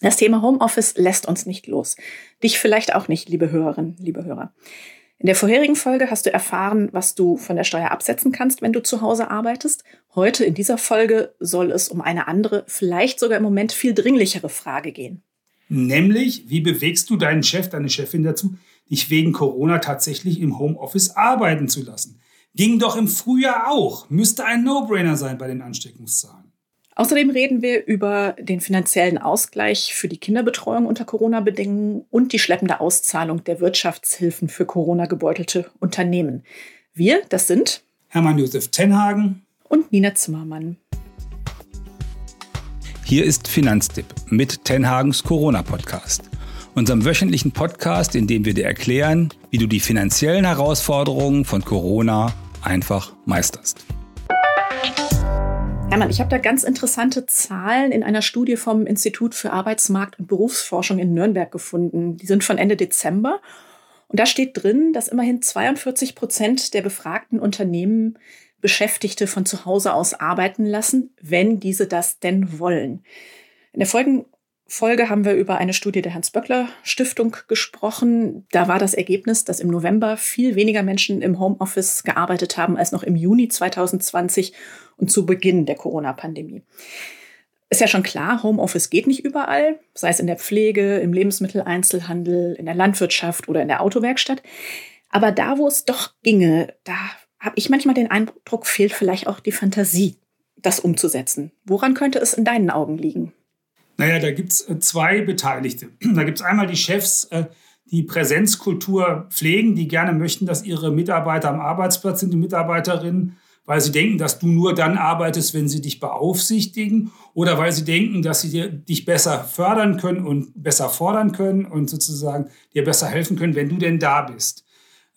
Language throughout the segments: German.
Das Thema Homeoffice lässt uns nicht los. Dich vielleicht auch nicht, liebe Hörerinnen, liebe Hörer. In der vorherigen Folge hast du erfahren, was du von der Steuer absetzen kannst, wenn du zu Hause arbeitest. Heute in dieser Folge soll es um eine andere, vielleicht sogar im Moment viel dringlichere Frage gehen. Nämlich, wie bewegst du deinen Chef, deine Chefin dazu, dich wegen Corona tatsächlich im Homeoffice arbeiten zu lassen? Ging doch im Frühjahr auch. Müsste ein No-Brainer sein bei den Ansteckungszahlen. Außerdem reden wir über den finanziellen Ausgleich für die Kinderbetreuung unter Corona-Bedingungen und die schleppende Auszahlung der Wirtschaftshilfen für Corona-gebeutelte Unternehmen. Wir, das sind Hermann Josef Tenhagen und Nina Zimmermann. Hier ist Finanztipp mit Tenhagens Corona-Podcast, unserem wöchentlichen Podcast, in dem wir dir erklären, wie du die finanziellen Herausforderungen von Corona einfach meisterst. Hermann, ich habe da ganz interessante Zahlen in einer Studie vom Institut für Arbeitsmarkt und Berufsforschung in Nürnberg gefunden. Die sind von Ende Dezember. Und da steht drin, dass immerhin 42 Prozent der befragten Unternehmen Beschäftigte von zu Hause aus arbeiten lassen, wenn diese das denn wollen. In der folgenden Folge haben wir über eine Studie der Hans-Böckler-Stiftung gesprochen. Da war das Ergebnis, dass im November viel weniger Menschen im Homeoffice gearbeitet haben als noch im Juni 2020 und zu Beginn der Corona-Pandemie. Ist ja schon klar, Homeoffice geht nicht überall, sei es in der Pflege, im Lebensmitteleinzelhandel, in der Landwirtschaft oder in der Autowerkstatt. Aber da, wo es doch ginge, da habe ich manchmal den Eindruck, fehlt vielleicht auch die Fantasie, das umzusetzen. Woran könnte es in deinen Augen liegen? Naja, da gibt es äh, zwei Beteiligte. Da gibt es einmal die Chefs, äh, die Präsenzkultur pflegen, die gerne möchten, dass ihre Mitarbeiter am Arbeitsplatz sind, die Mitarbeiterinnen, weil sie denken, dass du nur dann arbeitest, wenn sie dich beaufsichtigen oder weil sie denken, dass sie dich besser fördern können und besser fordern können und sozusagen dir besser helfen können, wenn du denn da bist.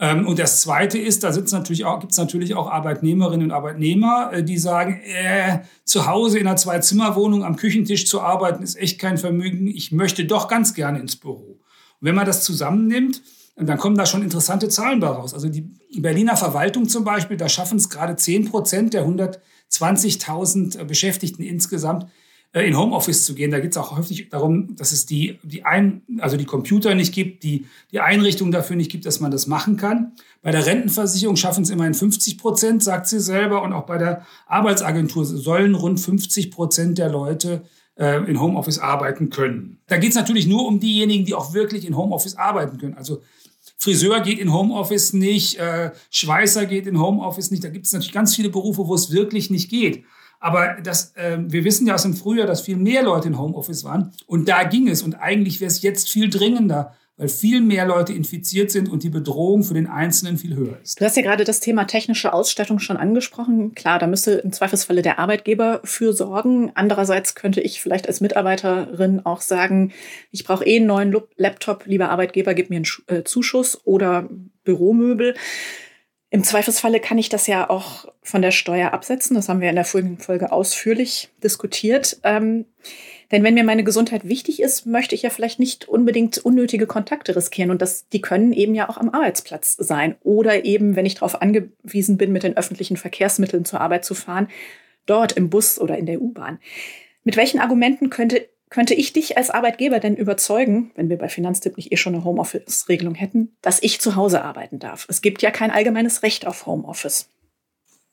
Ähm, und das Zweite ist, da sitzt natürlich auch, gibt es natürlich auch Arbeitnehmerinnen und Arbeitnehmer, äh, die sagen, äh, zu Hause in einer Zwei-Zimmer-Wohnung am Küchentisch zu arbeiten, ist echt kein Vermögen. Ich möchte doch ganz gerne ins Büro. Und wenn man das zusammennimmt, dann kommen da schon interessante Zahlen bei raus. Also die Berliner Verwaltung zum Beispiel, da schaffen es gerade 10 Prozent der 120.000 Beschäftigten insgesamt, äh, in Homeoffice zu gehen. Da geht es auch häufig darum, dass es die, die, ein, also die Computer nicht gibt, die, die Einrichtung dafür nicht gibt, dass man das machen kann. Bei der Rentenversicherung schaffen es immerhin 50 Prozent, sagt sie selber. Und auch bei der Arbeitsagentur sollen rund 50 Prozent der Leute äh, in Homeoffice arbeiten können. Da geht es natürlich nur um diejenigen, die auch wirklich in Homeoffice arbeiten können. Also Friseur geht in Homeoffice nicht, äh, Schweißer geht in Homeoffice nicht. Da gibt es natürlich ganz viele Berufe, wo es wirklich nicht geht. Aber das, äh, wir wissen ja aus dem Frühjahr, dass viel mehr Leute in Homeoffice waren. Und da ging es. Und eigentlich wäre es jetzt viel dringender, weil viel mehr Leute infiziert sind und die Bedrohung für den Einzelnen viel höher ist. Du hast ja gerade das Thema technische Ausstattung schon angesprochen. Klar, da müsste im Zweifelsfalle der Arbeitgeber für sorgen. Andererseits könnte ich vielleicht als Mitarbeiterin auch sagen, ich brauche eh einen neuen Laptop, lieber Arbeitgeber, gib mir einen äh, Zuschuss oder Büromöbel. Im Zweifelsfalle kann ich das ja auch von der Steuer absetzen. Das haben wir in der folgenden Folge ausführlich diskutiert. Ähm, denn wenn mir meine Gesundheit wichtig ist, möchte ich ja vielleicht nicht unbedingt unnötige Kontakte riskieren. Und das, die können eben ja auch am Arbeitsplatz sein. Oder eben, wenn ich darauf angewiesen bin, mit den öffentlichen Verkehrsmitteln zur Arbeit zu fahren, dort im Bus oder in der U-Bahn. Mit welchen Argumenten könnte könnte ich dich als Arbeitgeber denn überzeugen, wenn wir bei Finanztipp nicht eh schon eine Homeoffice-Regelung hätten, dass ich zu Hause arbeiten darf? Es gibt ja kein allgemeines Recht auf Homeoffice.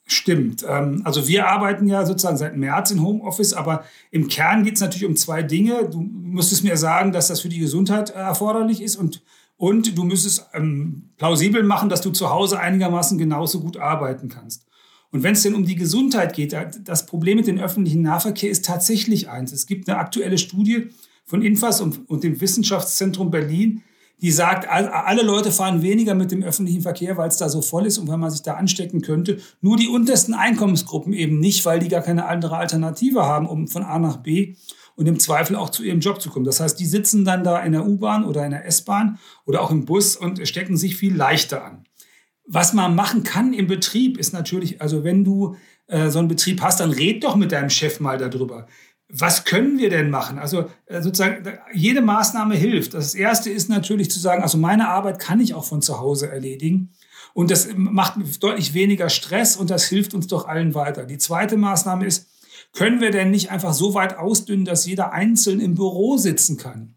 Stimmt. Ähm, also wir arbeiten ja sozusagen seit März in Homeoffice, aber im Kern geht es natürlich um zwei Dinge. Du müsstest mir sagen, dass das für die Gesundheit erforderlich ist und, und du müsstest ähm, plausibel machen, dass du zu Hause einigermaßen genauso gut arbeiten kannst. Und wenn es denn um die Gesundheit geht, das Problem mit dem öffentlichen Nahverkehr ist tatsächlich eins. Es gibt eine aktuelle Studie von Infas und, und dem Wissenschaftszentrum Berlin, die sagt, alle Leute fahren weniger mit dem öffentlichen Verkehr, weil es da so voll ist und weil man sich da anstecken könnte. Nur die untersten Einkommensgruppen eben nicht, weil die gar keine andere Alternative haben, um von A nach B und im Zweifel auch zu ihrem Job zu kommen. Das heißt, die sitzen dann da in der U-Bahn oder in der S-Bahn oder auch im Bus und stecken sich viel leichter an. Was man machen kann im Betrieb ist natürlich, also wenn du äh, so einen Betrieb hast, dann red doch mit deinem Chef mal darüber. Was können wir denn machen? Also äh, sozusagen, jede Maßnahme hilft. Das erste ist natürlich zu sagen, also meine Arbeit kann ich auch von zu Hause erledigen. Und das macht deutlich weniger Stress und das hilft uns doch allen weiter. Die zweite Maßnahme ist, können wir denn nicht einfach so weit ausdünnen, dass jeder einzeln im Büro sitzen kann?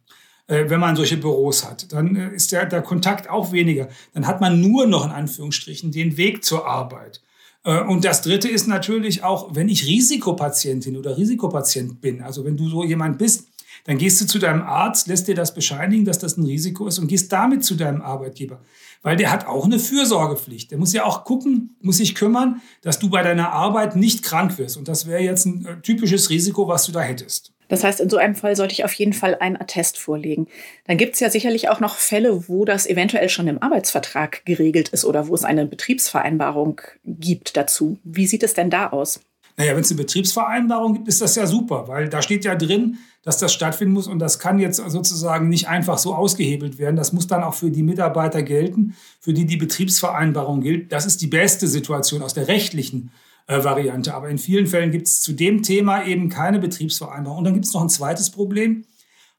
Äh, wenn man solche Büros hat. Dann äh, ist der, der Kontakt auch weniger. Dann hat man nur noch in Anführungsstrichen den Weg zur Arbeit. Äh, und das Dritte ist natürlich auch, wenn ich Risikopatientin oder Risikopatient bin, also wenn du so jemand bist, dann gehst du zu deinem Arzt, lässt dir das bescheinigen, dass das ein Risiko ist und gehst damit zu deinem Arbeitgeber. Weil der hat auch eine Fürsorgepflicht. Der muss ja auch gucken, muss sich kümmern, dass du bei deiner Arbeit nicht krank wirst. Und das wäre jetzt ein typisches Risiko, was du da hättest. Das heißt, in so einem Fall sollte ich auf jeden Fall einen Attest vorlegen. Dann gibt es ja sicherlich auch noch Fälle, wo das eventuell schon im Arbeitsvertrag geregelt ist oder wo es eine Betriebsvereinbarung gibt dazu. Wie sieht es denn da aus? Naja, wenn es eine Betriebsvereinbarung gibt, ist das ja super, weil da steht ja drin, dass das stattfinden muss und das kann jetzt sozusagen nicht einfach so ausgehebelt werden. Das muss dann auch für die Mitarbeiter gelten, für die die Betriebsvereinbarung gilt. Das ist die beste Situation aus der rechtlichen äh, Variante. Aber in vielen Fällen gibt es zu dem Thema eben keine Betriebsvereinbarung. Und dann gibt es noch ein zweites Problem.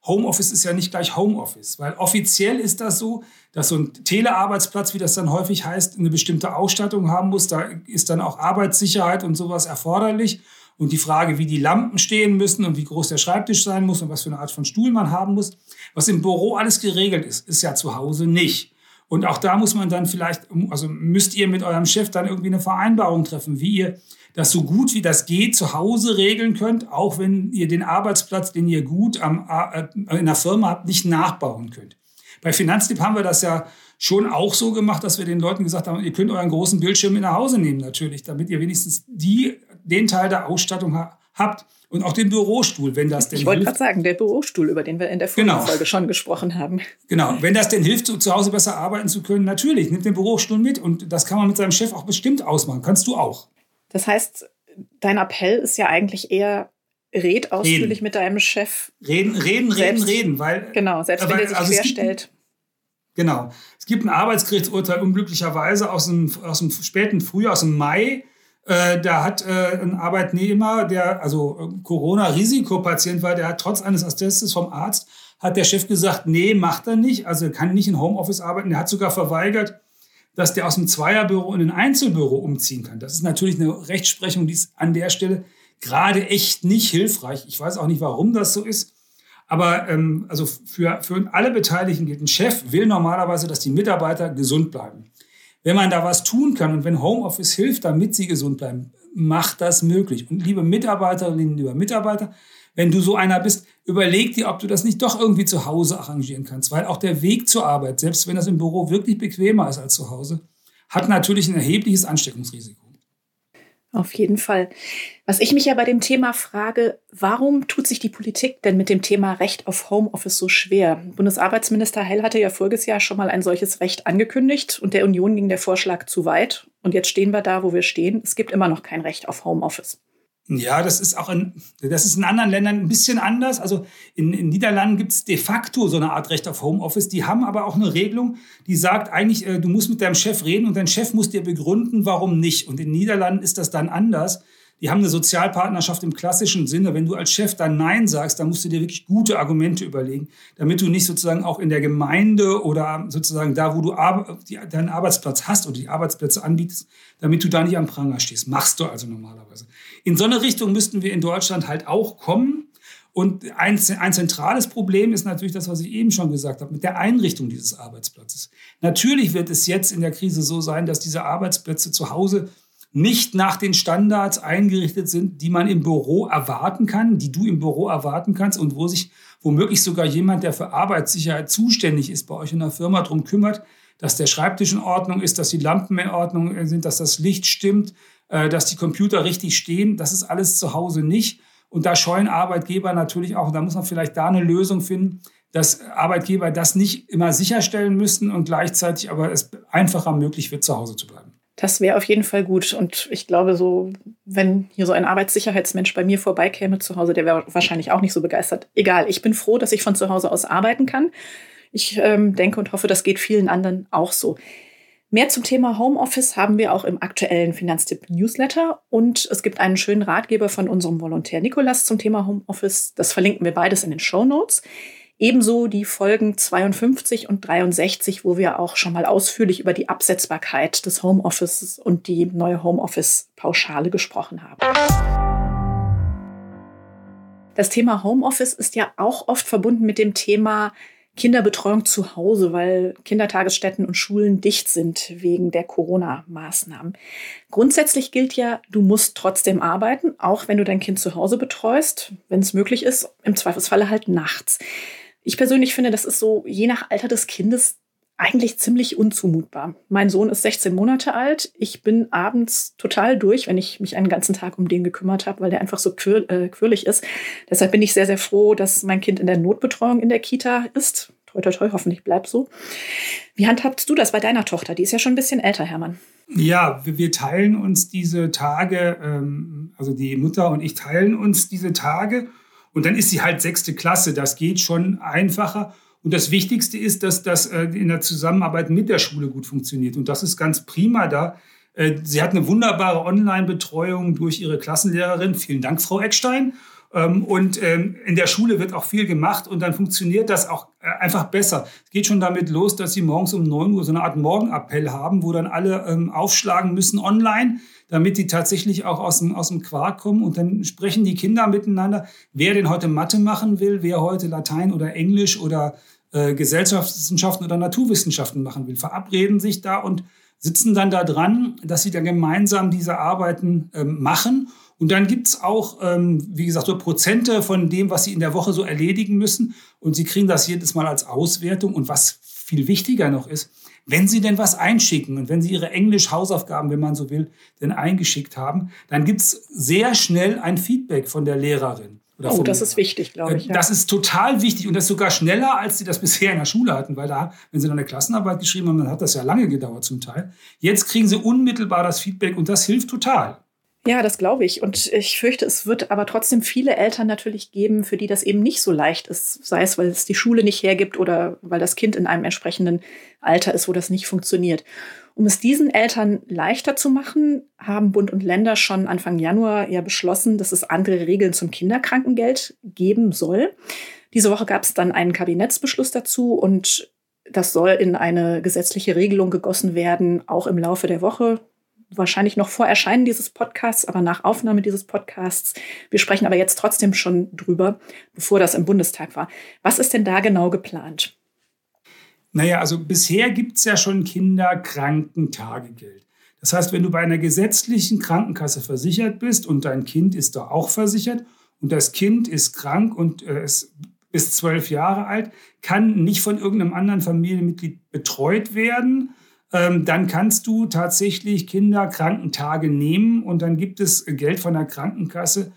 Homeoffice ist ja nicht gleich Homeoffice, weil offiziell ist das so, dass so ein Telearbeitsplatz, wie das dann häufig heißt, eine bestimmte Ausstattung haben muss. Da ist dann auch Arbeitssicherheit und sowas erforderlich. Und die Frage, wie die Lampen stehen müssen und wie groß der Schreibtisch sein muss und was für eine Art von Stuhl man haben muss, was im Büro alles geregelt ist, ist ja zu Hause nicht. Und auch da muss man dann vielleicht, also müsst ihr mit eurem Chef dann irgendwie eine Vereinbarung treffen, wie ihr das so gut wie das geht zu Hause regeln könnt, auch wenn ihr den Arbeitsplatz, den ihr gut am, äh, in der Firma habt, nicht nachbauen könnt. Bei Finanztipp haben wir das ja schon auch so gemacht, dass wir den Leuten gesagt haben, ihr könnt euren großen Bildschirm mit nach Hause nehmen natürlich, damit ihr wenigstens die, den Teil der Ausstattung habt, und auch den Bürostuhl, wenn das denn Ich wollte gerade sagen, der Bürostuhl, über den wir in der genau. Folge genau. schon gesprochen haben. Genau, wenn das denn hilft, zu Hause besser arbeiten zu können, natürlich, nimmt den Bürostuhl mit und das kann man mit seinem Chef auch bestimmt ausmachen. Kannst du auch. Das heißt, dein Appell ist ja eigentlich eher, red ausführlich reden. mit deinem Chef. Reden, reden, selbst, reden, reden, weil. Genau, selbst wenn er sich also querstellt. Genau. Es gibt ein Arbeitsgerichtsurteil unglücklicherweise aus dem, aus dem späten Frühjahr, aus dem Mai äh, da hat äh, ein Arbeitnehmer, der also äh, Corona-Risikopatient war, der hat trotz eines Attestes vom Arzt, hat der Chef gesagt, nee, macht er nicht, also kann nicht in Homeoffice arbeiten. Der hat sogar verweigert, dass der aus dem Zweierbüro in ein Einzelbüro umziehen kann. Das ist natürlich eine Rechtsprechung, die ist an der Stelle gerade echt nicht hilfreich. Ich weiß auch nicht, warum das so ist. Aber ähm, also für, für alle Beteiligten gilt, ein Chef will normalerweise, dass die Mitarbeiter gesund bleiben. Wenn man da was tun kann und wenn Homeoffice hilft, damit sie gesund bleiben, macht das möglich. Und liebe Mitarbeiterinnen, lieber Mitarbeiter, wenn du so einer bist, überleg dir, ob du das nicht doch irgendwie zu Hause arrangieren kannst, weil auch der Weg zur Arbeit, selbst wenn das im Büro wirklich bequemer ist als zu Hause, hat natürlich ein erhebliches Ansteckungsrisiko. Auf jeden Fall. Was ich mich ja bei dem Thema frage, warum tut sich die Politik denn mit dem Thema Recht auf Homeoffice so schwer? Bundesarbeitsminister Heil hatte ja voriges Jahr schon mal ein solches Recht angekündigt und der Union ging der Vorschlag zu weit. Und jetzt stehen wir da, wo wir stehen. Es gibt immer noch kein Recht auf Homeoffice. Ja, das ist auch in, das ist in anderen Ländern ein bisschen anders. Also in, in Niederlanden gibt es de facto so eine Art Recht auf Homeoffice. Die haben aber auch eine Regelung, die sagt eigentlich, äh, du musst mit deinem Chef reden und dein Chef muss dir begründen, warum nicht. Und in Niederlanden ist das dann anders. Die haben eine Sozialpartnerschaft im klassischen Sinne. Wenn du als Chef dann Nein sagst, dann musst du dir wirklich gute Argumente überlegen, damit du nicht sozusagen auch in der Gemeinde oder sozusagen da, wo du deinen Arbeitsplatz hast oder die Arbeitsplätze anbietest, damit du da nicht am Pranger stehst. Machst du also normalerweise. In so eine Richtung müssten wir in Deutschland halt auch kommen. Und ein, ein zentrales Problem ist natürlich das, was ich eben schon gesagt habe, mit der Einrichtung dieses Arbeitsplatzes. Natürlich wird es jetzt in der Krise so sein, dass diese Arbeitsplätze zu Hause nicht nach den Standards eingerichtet sind, die man im Büro erwarten kann, die du im Büro erwarten kannst und wo sich womöglich sogar jemand, der für Arbeitssicherheit zuständig ist, bei euch in der Firma darum kümmert, dass der Schreibtisch in Ordnung ist, dass die Lampen in Ordnung sind, dass das Licht stimmt, dass die Computer richtig stehen. Das ist alles zu Hause nicht. Und da scheuen Arbeitgeber natürlich auch, da muss man vielleicht da eine Lösung finden, dass Arbeitgeber das nicht immer sicherstellen müssen und gleichzeitig aber es einfacher möglich wird, zu Hause zu bleiben. Das wäre auf jeden Fall gut. Und ich glaube, so, wenn hier so ein Arbeitssicherheitsmensch bei mir vorbeikäme zu Hause, der wäre wahrscheinlich auch nicht so begeistert. Egal, ich bin froh, dass ich von zu Hause aus arbeiten kann. Ich ähm, denke und hoffe, das geht vielen anderen auch so. Mehr zum Thema Homeoffice haben wir auch im aktuellen Finanztipp Newsletter und es gibt einen schönen Ratgeber von unserem Volontär Nikolas zum Thema Homeoffice. Das verlinken wir beides in den Show Notes. Ebenso die Folgen 52 und 63, wo wir auch schon mal ausführlich über die Absetzbarkeit des Homeoffices und die neue Homeoffice-Pauschale gesprochen haben. Das Thema Homeoffice ist ja auch oft verbunden mit dem Thema Kinderbetreuung zu Hause, weil Kindertagesstätten und Schulen dicht sind wegen der Corona-Maßnahmen. Grundsätzlich gilt ja, du musst trotzdem arbeiten, auch wenn du dein Kind zu Hause betreust, wenn es möglich ist, im Zweifelsfalle halt nachts. Ich persönlich finde, das ist so je nach Alter des Kindes eigentlich ziemlich unzumutbar. Mein Sohn ist 16 Monate alt. Ich bin abends total durch, wenn ich mich einen ganzen Tag um den gekümmert habe, weil der einfach so quir äh, quirlig ist. Deshalb bin ich sehr, sehr froh, dass mein Kind in der Notbetreuung in der Kita ist. Toi, toi, toi, hoffentlich bleibt so. Wie handhabst du das bei deiner Tochter? Die ist ja schon ein bisschen älter, Hermann. Ja, wir teilen uns diese Tage, ähm, also die Mutter und ich teilen uns diese Tage. Und dann ist sie halt sechste Klasse. Das geht schon einfacher. Und das Wichtigste ist, dass das äh, in der Zusammenarbeit mit der Schule gut funktioniert. Und das ist ganz prima da. Äh, sie hat eine wunderbare Online-Betreuung durch ihre Klassenlehrerin. Vielen Dank, Frau Eckstein. Ähm, und ähm, in der Schule wird auch viel gemacht und dann funktioniert das auch äh, einfach besser. Es geht schon damit los, dass sie morgens um 9 Uhr so eine Art Morgenappell haben, wo dann alle ähm, aufschlagen müssen online damit die tatsächlich auch aus dem, aus dem Quark kommen. Und dann sprechen die Kinder miteinander, wer denn heute Mathe machen will, wer heute Latein oder Englisch oder äh, Gesellschaftswissenschaften oder Naturwissenschaften machen will, verabreden sich da und sitzen dann da dran, dass sie dann gemeinsam diese Arbeiten ähm, machen. Und dann gibt's auch, ähm, wie gesagt, so Prozente von dem, was sie in der Woche so erledigen müssen. Und sie kriegen das jedes Mal als Auswertung. Und was viel wichtiger noch ist, wenn Sie denn was einschicken und wenn Sie Ihre Englisch-Hausaufgaben, wenn man so will, denn eingeschickt haben, dann gibt es sehr schnell ein Feedback von der Lehrerin. Oh, das Lehrer. ist wichtig, glaube ich. Ja. Das ist total wichtig und das ist sogar schneller, als sie das bisher in der Schule hatten, weil da, wenn sie noch eine Klassenarbeit geschrieben haben, dann hat das ja lange gedauert zum Teil. Jetzt kriegen sie unmittelbar das Feedback und das hilft total. Ja, das glaube ich. Und ich fürchte, es wird aber trotzdem viele Eltern natürlich geben, für die das eben nicht so leicht ist. Sei es, weil es die Schule nicht hergibt oder weil das Kind in einem entsprechenden Alter ist, wo das nicht funktioniert. Um es diesen Eltern leichter zu machen, haben Bund und Länder schon Anfang Januar ja beschlossen, dass es andere Regeln zum Kinderkrankengeld geben soll. Diese Woche gab es dann einen Kabinettsbeschluss dazu und das soll in eine gesetzliche Regelung gegossen werden, auch im Laufe der Woche wahrscheinlich noch vor Erscheinen dieses Podcasts, aber nach Aufnahme dieses Podcasts. Wir sprechen aber jetzt trotzdem schon drüber, bevor das im Bundestag war. Was ist denn da genau geplant? Naja, also bisher gibt es ja schon Kinderkrankentagegeld. Das heißt, wenn du bei einer gesetzlichen Krankenkasse versichert bist und dein Kind ist da auch versichert und das Kind ist krank und äh, es ist zwölf Jahre alt, kann nicht von irgendeinem anderen Familienmitglied betreut werden, dann kannst du tatsächlich Kinderkrankentage nehmen und dann gibt es Geld von der Krankenkasse.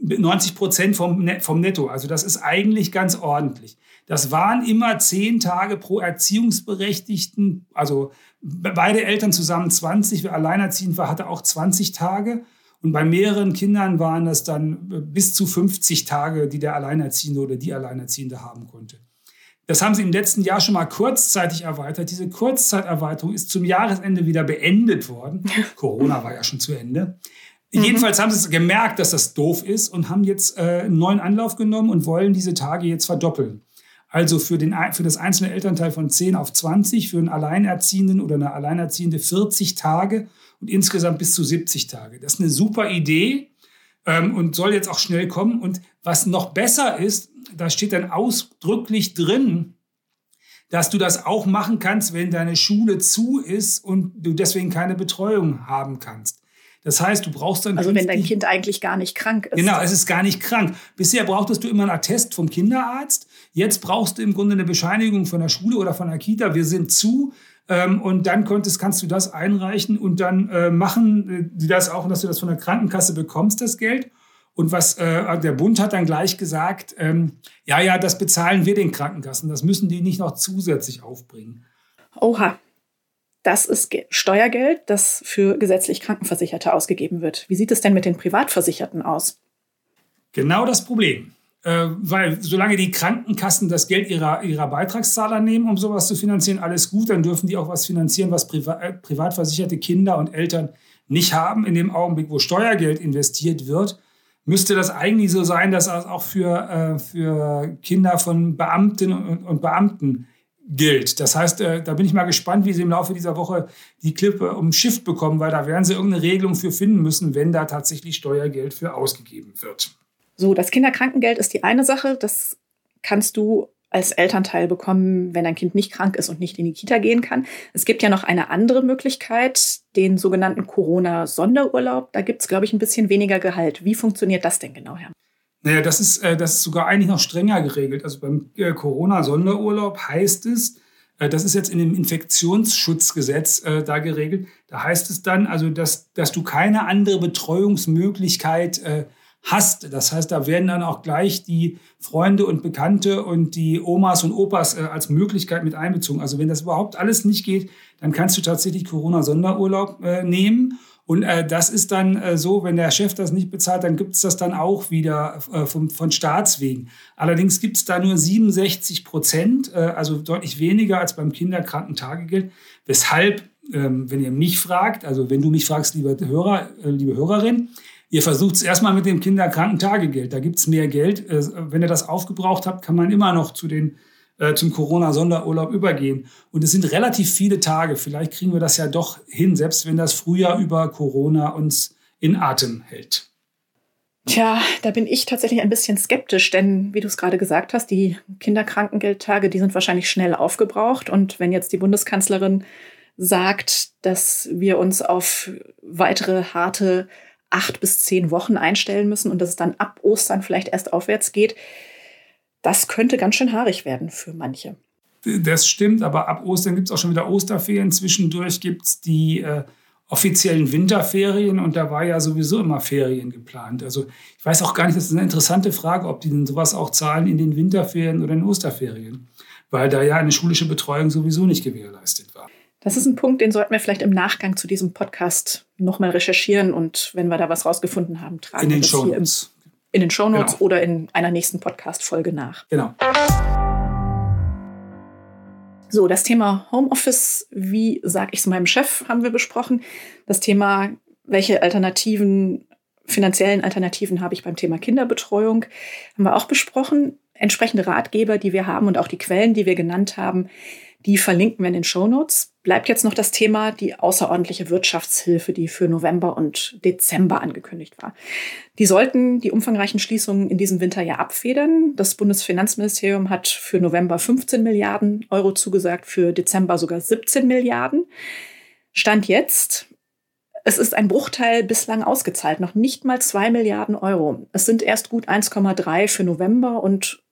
90 Prozent vom, vom Netto. Also das ist eigentlich ganz ordentlich. Das waren immer zehn Tage pro Erziehungsberechtigten, also beide Eltern zusammen 20. Wer alleinerziehend war, hatte auch 20 Tage. Und bei mehreren Kindern waren das dann bis zu 50 Tage, die der Alleinerziehende oder die Alleinerziehende haben konnte. Das haben sie im letzten Jahr schon mal kurzzeitig erweitert. Diese Kurzzeiterweiterung ist zum Jahresende wieder beendet worden. Corona war ja schon zu Ende. Mhm. Jedenfalls haben sie es gemerkt, dass das doof ist und haben jetzt äh, einen neuen Anlauf genommen und wollen diese Tage jetzt verdoppeln. Also für, den, für das einzelne Elternteil von 10 auf 20, für einen Alleinerziehenden oder eine Alleinerziehende 40 Tage und insgesamt bis zu 70 Tage. Das ist eine super Idee ähm, und soll jetzt auch schnell kommen. Und was noch besser ist, da steht dann ausdrücklich drin, dass du das auch machen kannst, wenn deine Schule zu ist und du deswegen keine Betreuung haben kannst. Das heißt, du brauchst dann. Also wenn dein Kind eigentlich gar nicht krank ist. Genau, es ist gar nicht krank. Bisher brauchtest du immer einen Attest vom Kinderarzt. Jetzt brauchst du im Grunde eine Bescheinigung von der Schule oder von der Kita. Wir sind zu. Ähm, und dann konntest, kannst du das einreichen und dann äh, machen äh, die das auch, dass du das von der Krankenkasse bekommst, das Geld. Und was äh, der Bund hat dann gleich gesagt, ähm, ja, ja, das bezahlen wir den Krankenkassen. Das müssen die nicht noch zusätzlich aufbringen. Oha. Das ist Steuergeld, das für gesetzlich Krankenversicherte ausgegeben wird. Wie sieht es denn mit den Privatversicherten aus? Genau das Problem. Äh, weil solange die Krankenkassen das Geld ihrer, ihrer Beitragszahler nehmen, um sowas zu finanzieren, alles gut, dann dürfen die auch was finanzieren, was privat, äh, privatversicherte Kinder und Eltern nicht haben. In dem Augenblick, wo Steuergeld investiert wird, müsste das eigentlich so sein, dass das auch für, äh, für Kinder von Beamtinnen und, und Beamten gilt. Das heißt, äh, da bin ich mal gespannt, wie sie im Laufe dieser Woche die Klippe umschifft bekommen, weil da werden sie irgendeine Regelung für finden müssen, wenn da tatsächlich Steuergeld für ausgegeben wird. So, das Kinderkrankengeld ist die eine Sache. Das kannst du als Elternteil bekommen, wenn dein Kind nicht krank ist und nicht in die Kita gehen kann. Es gibt ja noch eine andere Möglichkeit, den sogenannten Corona-Sonderurlaub. Da gibt es, glaube ich, ein bisschen weniger Gehalt. Wie funktioniert das denn genau, Herr? Naja, das ist, äh, das ist sogar eigentlich noch strenger geregelt. Also beim äh, Corona-Sonderurlaub heißt es, äh, das ist jetzt in dem Infektionsschutzgesetz äh, da geregelt. Da heißt es dann also, dass, dass du keine andere Betreuungsmöglichkeit äh, hast. Das heißt, da werden dann auch gleich die Freunde und Bekannte und die Omas und Opas äh, als Möglichkeit mit einbezogen. Also wenn das überhaupt alles nicht geht, dann kannst du tatsächlich Corona-Sonderurlaub äh, nehmen. Und äh, das ist dann äh, so, wenn der Chef das nicht bezahlt, dann gibt es das dann auch wieder äh, von, von Staatswegen. Allerdings gibt es da nur 67 Prozent, äh, also deutlich weniger als beim Kinderkrankentagegeld. Weshalb, ähm, wenn ihr mich fragt, also wenn du mich fragst, liebe Hörer, äh, liebe Hörerin, Ihr versucht es erstmal mit dem Kinderkrankentagegeld. Da gibt es mehr Geld. Äh, wenn ihr das aufgebraucht habt, kann man immer noch zu den, äh, zum Corona-Sonderurlaub übergehen. Und es sind relativ viele Tage. Vielleicht kriegen wir das ja doch hin, selbst wenn das Frühjahr über Corona uns in Atem hält. Tja, da bin ich tatsächlich ein bisschen skeptisch, denn wie du es gerade gesagt hast, die Kinderkrankengeldtage, die sind wahrscheinlich schnell aufgebraucht. Und wenn jetzt die Bundeskanzlerin sagt, dass wir uns auf weitere harte acht bis zehn Wochen einstellen müssen und dass es dann ab Ostern vielleicht erst aufwärts geht, das könnte ganz schön haarig werden für manche. Das stimmt, aber ab Ostern gibt es auch schon wieder Osterferien. Zwischendurch gibt es die äh, offiziellen Winterferien und da war ja sowieso immer Ferien geplant. Also ich weiß auch gar nicht, das ist eine interessante Frage, ob die denn sowas auch zahlen in den Winterferien oder in den Osterferien, weil da ja eine schulische Betreuung sowieso nicht gewährleistet war. Das ist ein Punkt, den sollten wir vielleicht im Nachgang zu diesem Podcast nochmal recherchieren und wenn wir da was rausgefunden haben, tragen in den wir das Show hier im, in den Shownotes Genau. oder in einer nächsten Podcast-Folge nach. Genau. So, das Thema Homeoffice, wie sage ich es meinem Chef, haben wir besprochen. Das Thema, welche Alternativen, finanziellen Alternativen habe ich beim Thema Kinderbetreuung, haben wir auch besprochen. Entsprechende Ratgeber, die wir haben und auch die Quellen, die wir genannt haben, die verlinken wir in den Shownotes. Bleibt jetzt noch das Thema die außerordentliche Wirtschaftshilfe, die für November und Dezember angekündigt war. Die sollten die umfangreichen Schließungen in diesem Winter ja abfedern. Das Bundesfinanzministerium hat für November 15 Milliarden Euro zugesagt, für Dezember sogar 17 Milliarden. Stand jetzt, es ist ein Bruchteil bislang ausgezahlt, noch nicht mal 2 Milliarden Euro. Es sind erst gut 1,3 für November und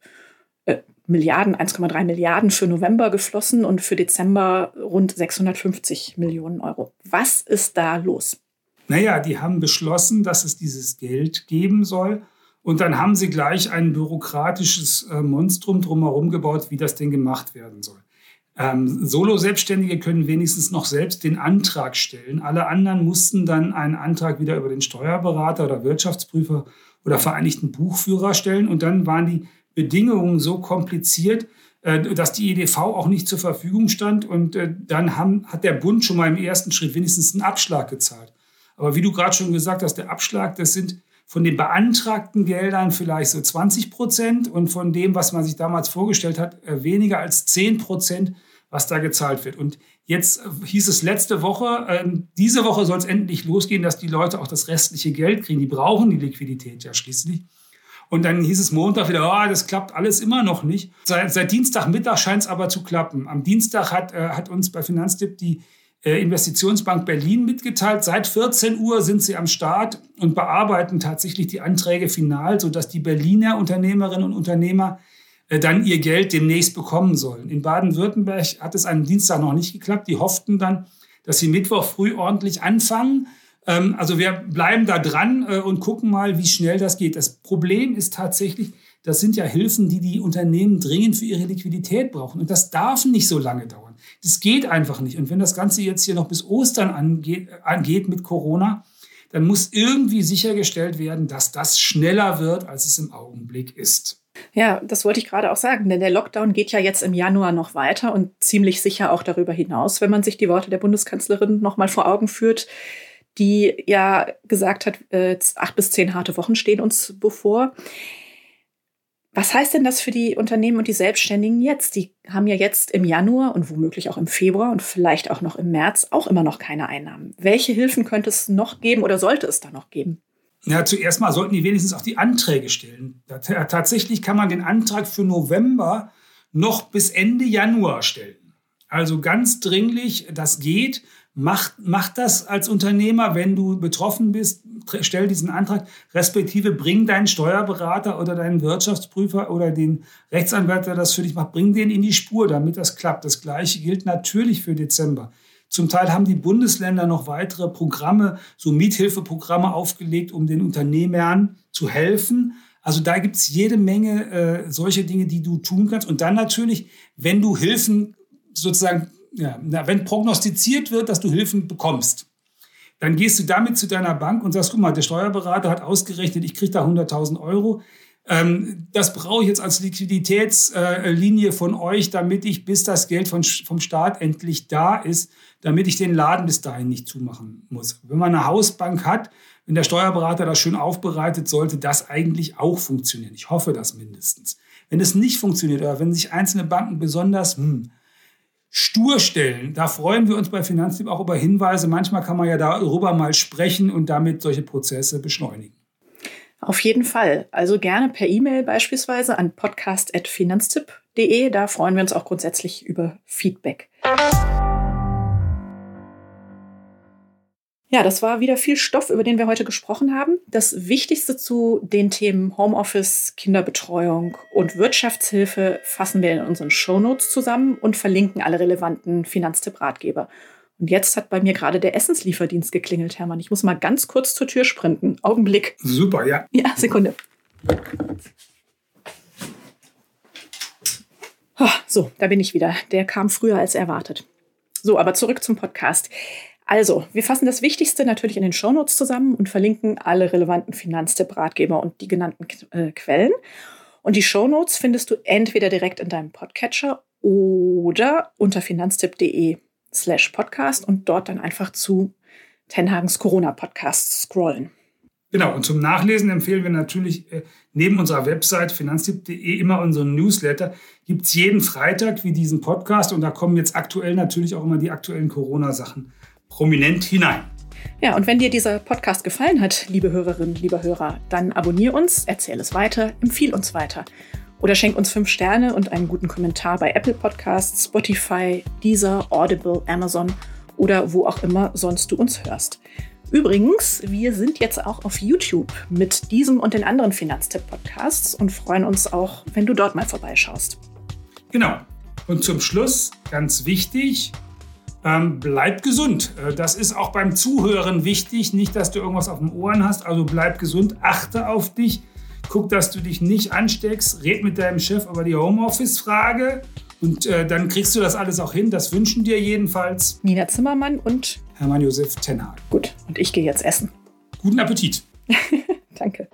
Milliarden, 1,3 Milliarden für November geflossen und für Dezember rund 650 Millionen Euro. Was ist da los? Naja, die haben beschlossen, dass es dieses Geld geben soll. Und dann haben sie gleich ein bürokratisches äh, Monstrum drumherum gebaut, wie das denn gemacht werden soll. Ähm, Solo-Selbstständige können wenigstens noch selbst den Antrag stellen. Alle anderen mussten dann einen Antrag wieder über den Steuerberater oder Wirtschaftsprüfer oder Vereinigten Buchführer stellen. Und dann waren die Bedingungen so kompliziert, äh, dass die EDV auch nicht zur Verfügung stand. Und äh, dann haben, hat der Bund schon mal im ersten Schritt wenigstens einen Abschlag gezahlt. Aber wie du gerade schon gesagt hast, der Abschlag, das sind von den beantragten Geldern vielleicht so 20 Prozent und von dem, was man sich damals vorgestellt hat, äh, weniger als 10 Prozent, was da gezahlt wird. Und jetzt hieß es letzte Woche, äh, diese Woche soll es endlich losgehen, dass die Leute auch das restliche Geld kriegen. Die brauchen die Liquidität ja schließlich. Und dann hieß es Montag wieder, oh, das klappt alles immer noch nicht. Seit, seit Dienstagmittag scheint es aber zu klappen. Am Dienstag hat, äh, hat uns bei Finanztipp die äh, Investitionsbank Berlin mitgeteilt, seit 14 Uhr sind sie am Start und bearbeiten tatsächlich die Anträge final, sodass die Berliner Unternehmerinnen und Unternehmer äh, dann ihr Geld demnächst bekommen sollen. In Baden-Württemberg hat es am Dienstag noch nicht geklappt. Die hofften dann, dass sie Mittwoch früh ordentlich anfangen. Ähm, also wir bleiben da dran äh, und gucken mal, wie schnell das geht. Das Problem ist tatsächlich, das sind ja Hilfen, die die Unternehmen dringend für ihre Liquidität brauchen. Und das darf nicht so lange dauern. Das geht einfach nicht. Und wenn das Ganze jetzt hier noch bis Ostern angeht, angeht mit Corona, dann muss irgendwie sichergestellt werden, dass das schneller wird, als es im Augenblick ist. Ja, das wollte ich gerade auch sagen, denn der Lockdown geht ja jetzt im Januar noch weiter und ziemlich sicher auch darüber hinaus, wenn man sich die Worte der Bundeskanzlerin nochmal vor Augen führt, die ja gesagt hat, äh, acht bis zehn harte Wochen stehen uns bevor. Was heißt denn das für die Unternehmen und die Selbstständigen jetzt? Die haben ja jetzt im Januar und womöglich auch im Februar und vielleicht auch noch im März auch immer noch keine Einnahmen. Welche Hilfen könnte es noch geben oder sollte es da noch geben? Ja, zuerst mal sollten die wenigstens auch die Anträge stellen. Tatsächlich kann man den Antrag für November noch bis Ende Januar stellen. Also ganz dringlich, das geht. Mach, mach das als Unternehmer, wenn du betroffen bist, stell diesen Antrag, respektive bring deinen Steuerberater oder deinen Wirtschaftsprüfer oder den Rechtsanwalt, der das für dich macht, bring den in die Spur, damit das klappt. Das Gleiche gilt natürlich für Dezember. Zum Teil haben die Bundesländer noch weitere Programme, so Miethilfeprogramme aufgelegt, um den Unternehmern zu helfen. Also da gibt es jede Menge äh, solche Dinge, die du tun kannst. Und dann natürlich, wenn du Hilfen sozusagen, ja, wenn prognostiziert wird, dass du Hilfen bekommst, dann gehst du damit zu deiner Bank und sagst, guck mal, der Steuerberater hat ausgerechnet, ich kriege da 100.000 Euro. Ähm, das brauche ich jetzt als Liquiditätslinie äh, von euch, damit ich, bis das Geld von, vom Staat endlich da ist, damit ich den Laden bis dahin nicht zumachen muss. Wenn man eine Hausbank hat, wenn der Steuerberater das schön aufbereitet, sollte das eigentlich auch funktionieren. Ich hoffe das mindestens. Wenn es nicht funktioniert oder wenn sich einzelne Banken besonders hm, stur stellen. Da freuen wir uns bei Finanztipp auch über Hinweise. Manchmal kann man ja darüber mal sprechen und damit solche Prozesse beschleunigen. Auf jeden Fall. Also gerne per E-Mail beispielsweise an podcast.finanztipp.de. Da freuen wir uns auch grundsätzlich über Feedback. Ja, das war wieder viel Stoff, über den wir heute gesprochen haben. Das Wichtigste zu den Themen Homeoffice, Kinderbetreuung und Wirtschaftshilfe fassen wir in unseren Shownotes zusammen und verlinken alle relevanten Finanztipp-Ratgeber. Und jetzt hat bei mir gerade der Essenslieferdienst geklingelt, Hermann. Ich muss mal ganz kurz zur Tür sprinten. Augenblick. Super, ja. Ja, Sekunde. So, da bin ich wieder. Der kam früher als erwartet. So, aber zurück zum Podcast. Also, wir fassen das Wichtigste natürlich in den Shownotes zusammen und verlinken alle relevanten Finanztipp-Ratgeber und die genannten äh, Quellen. Und die Shownotes findest du entweder direkt in deinem Podcatcher oder unter finanztipp.de slash podcast und dort dann einfach zu Tenhagens Corona-Podcast scrollen. Genau, und zum Nachlesen empfehlen wir natürlich äh, neben unserer Website finanztipp.de immer unseren Newsletter. Gibt es jeden Freitag wie diesen Podcast und da kommen jetzt aktuell natürlich auch immer die aktuellen Corona-Sachen prominent hinein. Ja, und wenn dir dieser Podcast gefallen hat, liebe Hörerinnen, lieber Hörer, dann abonniere uns, erzähle es weiter, empfiehl uns weiter. Oder schenk uns fünf Sterne und einen guten Kommentar bei Apple Podcasts, Spotify, Deezer, Audible, Amazon oder wo auch immer sonst du uns hörst. Übrigens, wir sind jetzt auch auf YouTube mit diesem und den anderen Finanztipp-Podcasts und freuen uns auch, wenn du dort mal vorbeischaust. Genau. Und zum Schluss, ganz wichtig, ähm, bleib gesund. Äh, das ist auch beim Zuhören wichtig. Nicht, dass du irgendwas auf den Ohren hast. Also bleib gesund, achte auf dich. Guck, dass du dich nicht ansteckst. Red mit deinem Chef über die Homeoffice-Frage. Und äh, dann kriegst du das alles auch hin. Das wünschen dir jedenfalls Nina Zimmermann und Hermann Josef Tenhag. Gut, und ich gehe jetzt essen. Guten Appetit. Danke.